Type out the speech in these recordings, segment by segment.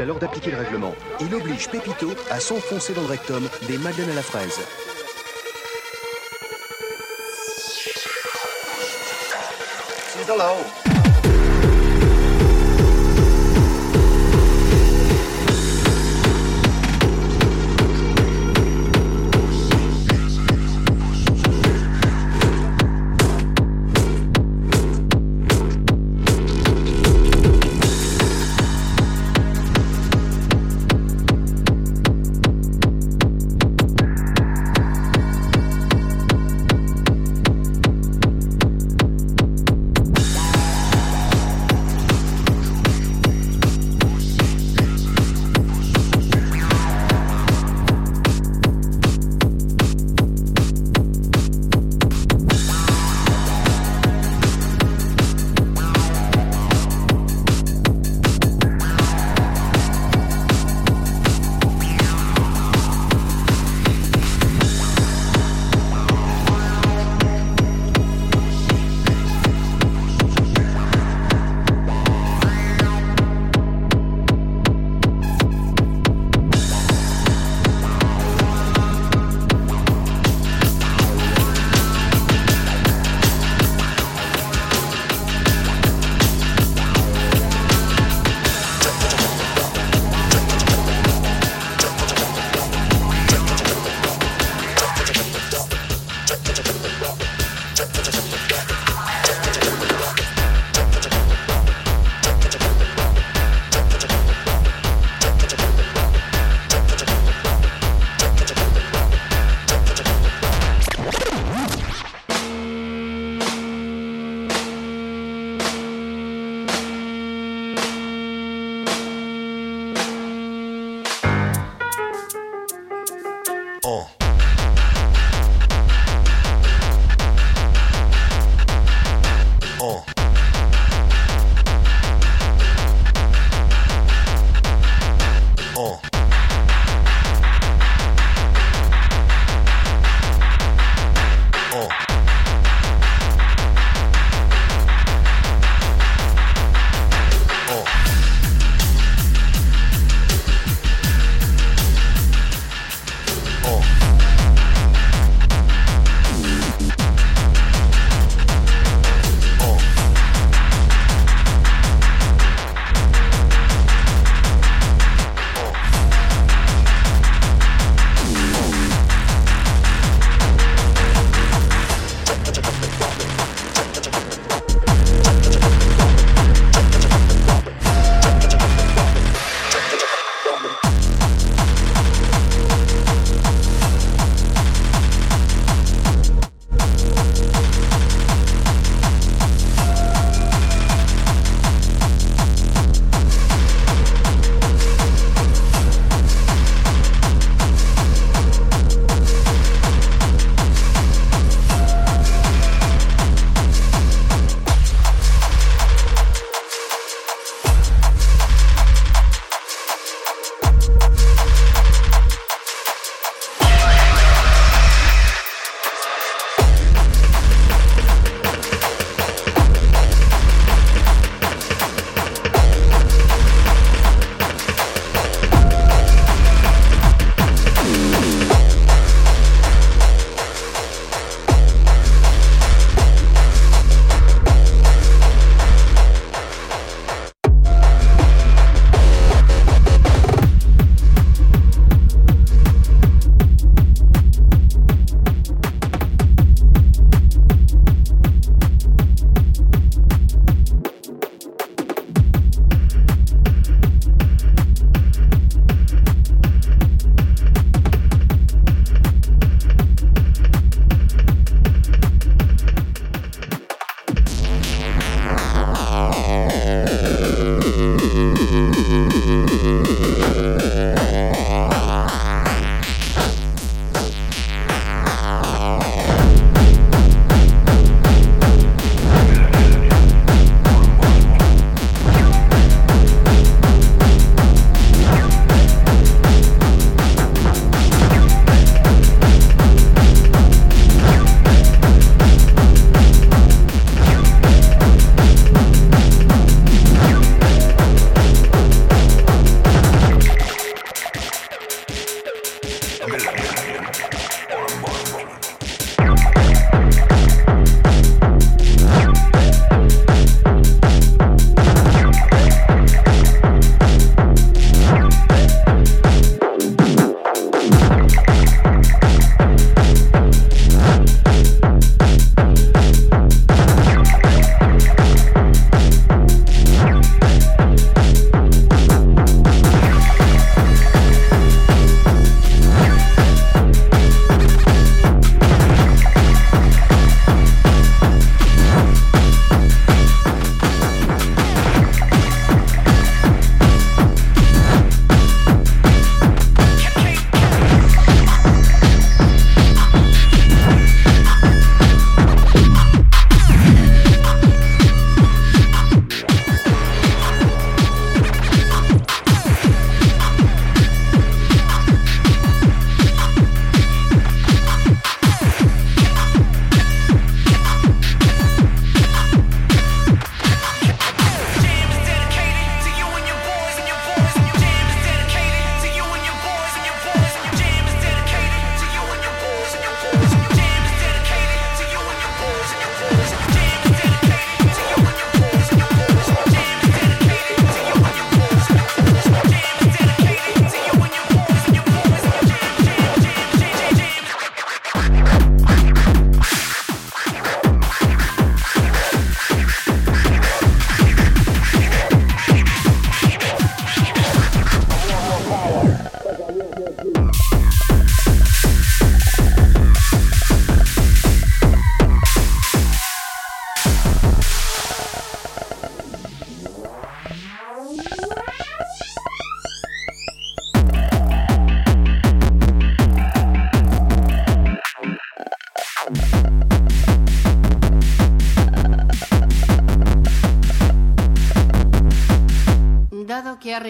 alors d'appliquer le règlement. Il oblige Pépito à s'enfoncer dans le rectum des madeleines à la fraise. C'est là-haut. ha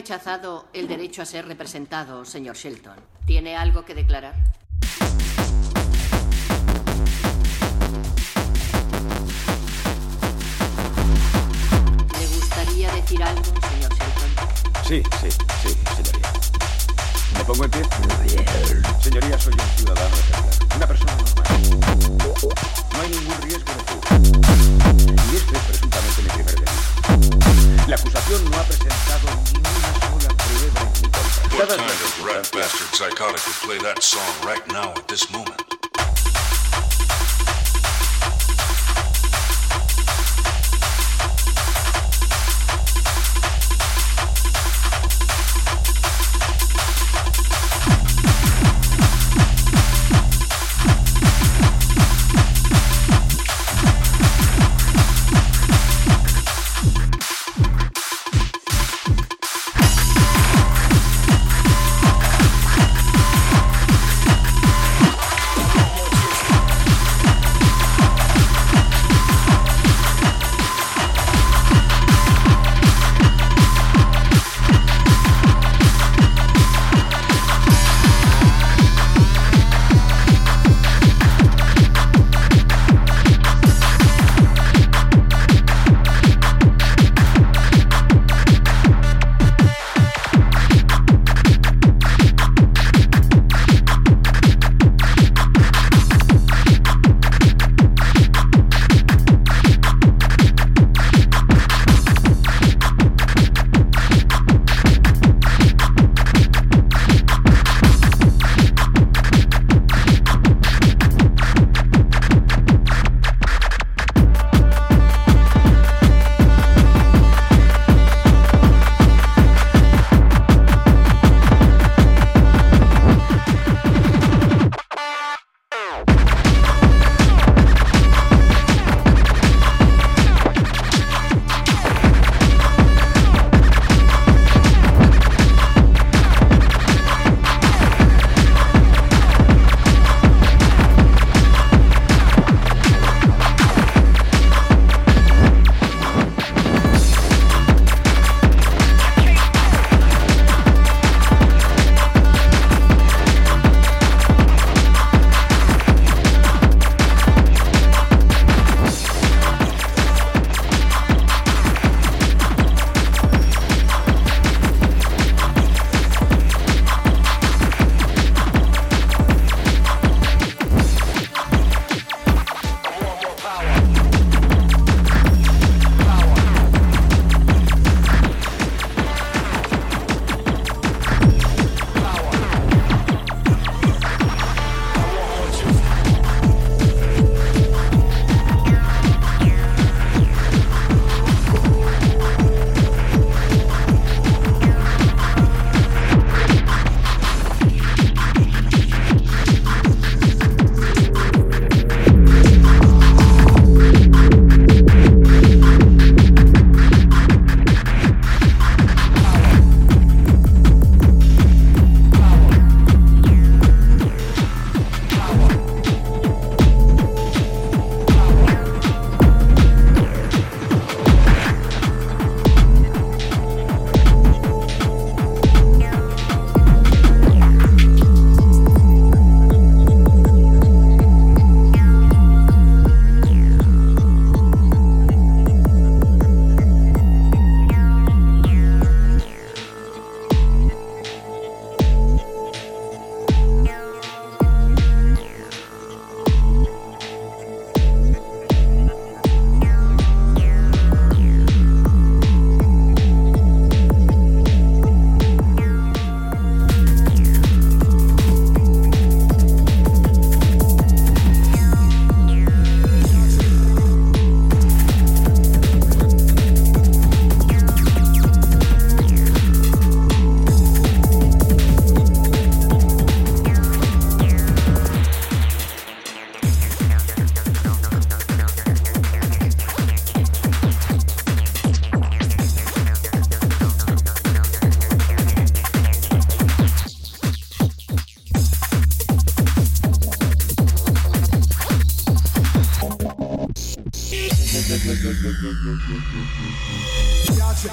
rechazado el derecho a ser representado, señor Shelton. ¿Tiene algo que declarar? ¿Le gustaría decir algo, señor Shelton? Sí, sí, sí, señoría. ¿Me pongo en pie? Señoría, soy un ciudadano. Una persona normal. No hay ningún riesgo de fuga. Y este es presuntamente mi primer delito. La acusación no ha presentado ni una sola prueba en mi contra. Todas las rat bastard psychotic would play that song right now at this moment?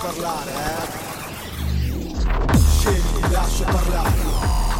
Parlare, eh? Scegli, lascia parlare.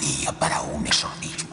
Día para un exorcismo.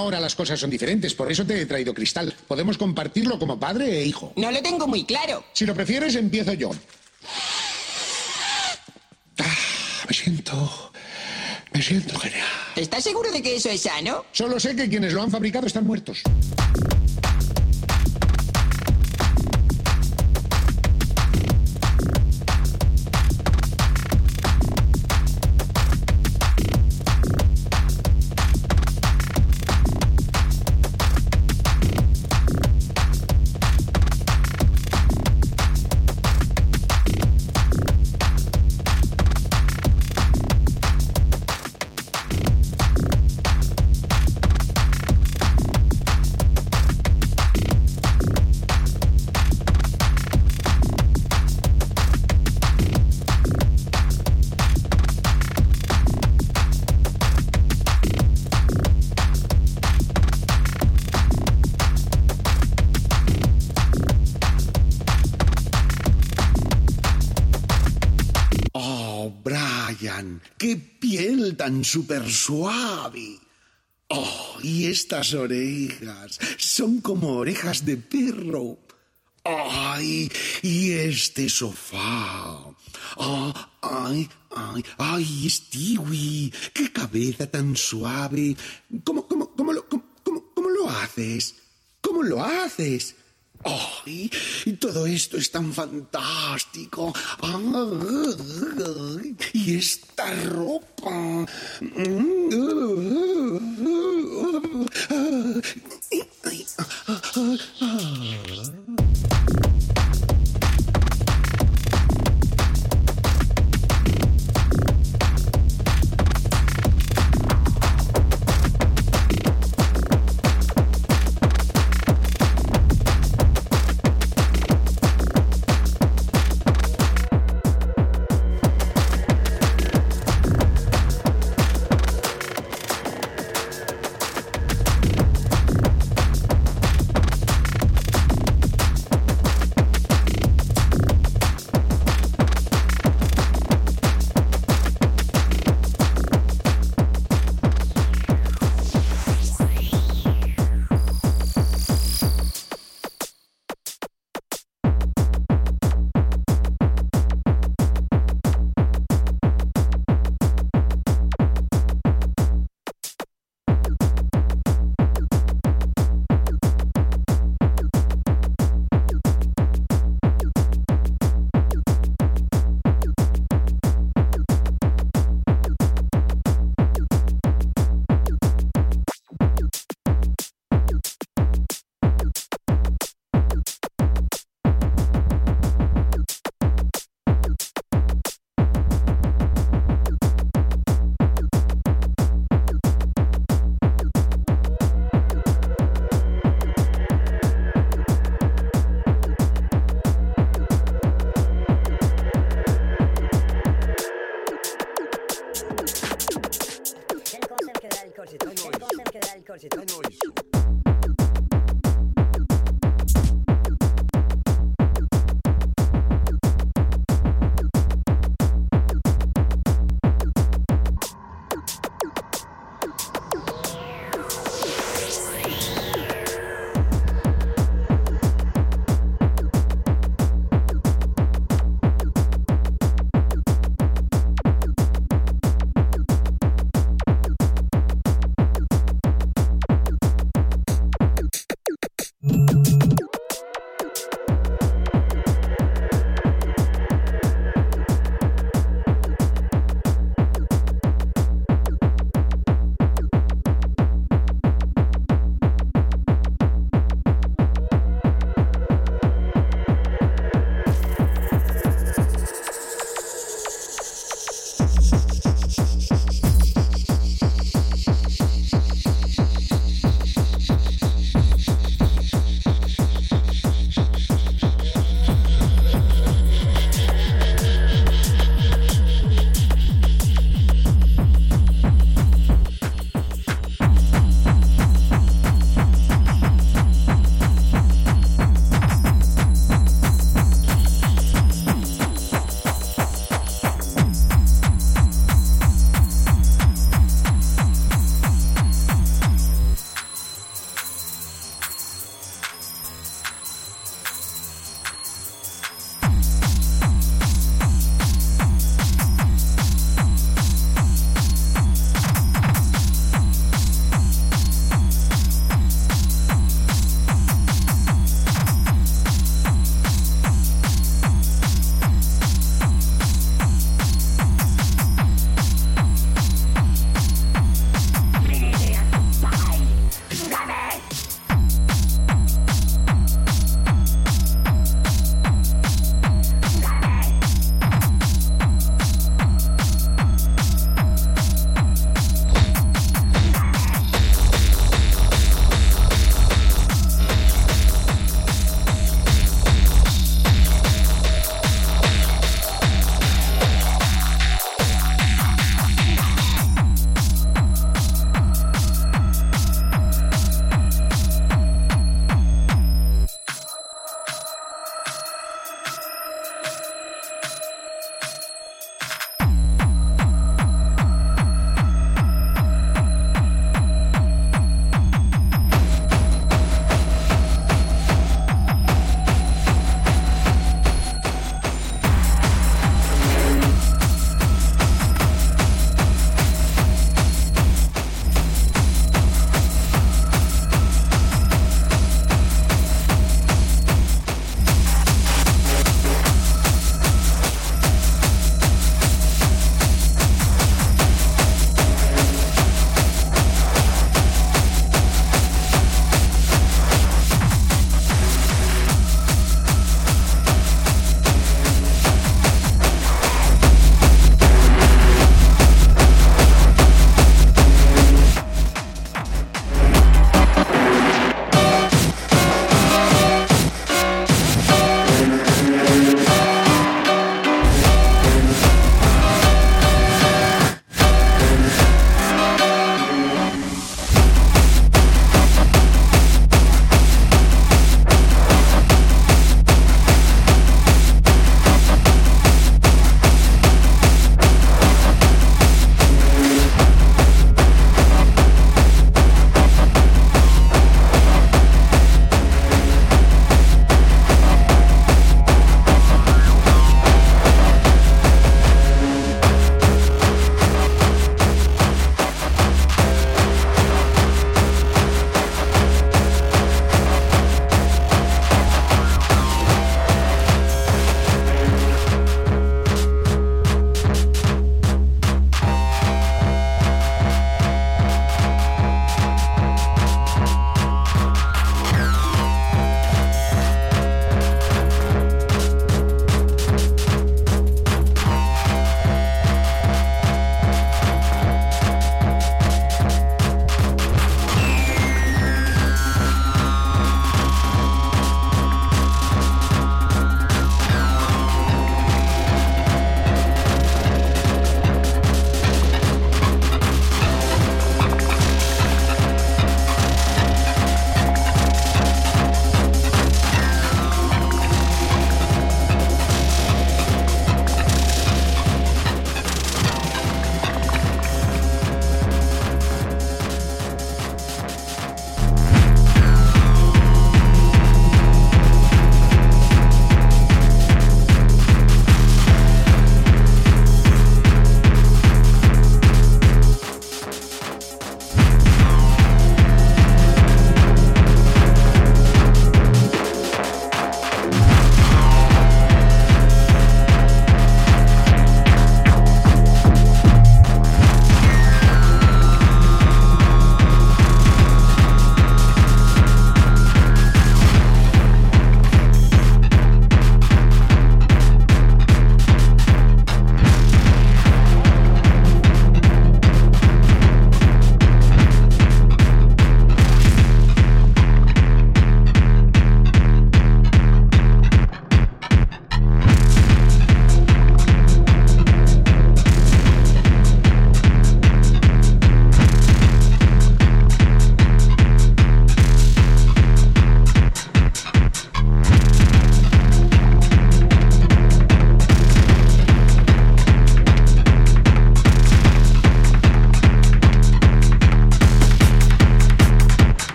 Ahora las cosas son diferentes, por eso te he traído cristal. Podemos compartirlo como padre e hijo. No lo tengo muy claro. Si lo prefieres, empiezo yo. Ah, me siento... Me siento genial. ¿Estás seguro de que eso es sano? Solo sé que quienes lo han fabricado están muertos. Tan súper suave. Oh, y estas orejas son como orejas de perro. Ay, y este sofá. Ah, ay, ay, ay, Stewie, qué cabeza tan suave. ¿Cómo, cómo, cómo lo, cómo- cómo lo haces? ¿Cómo lo haces? ¡Ay! y todo esto es tan fantástico. Y esta ropa.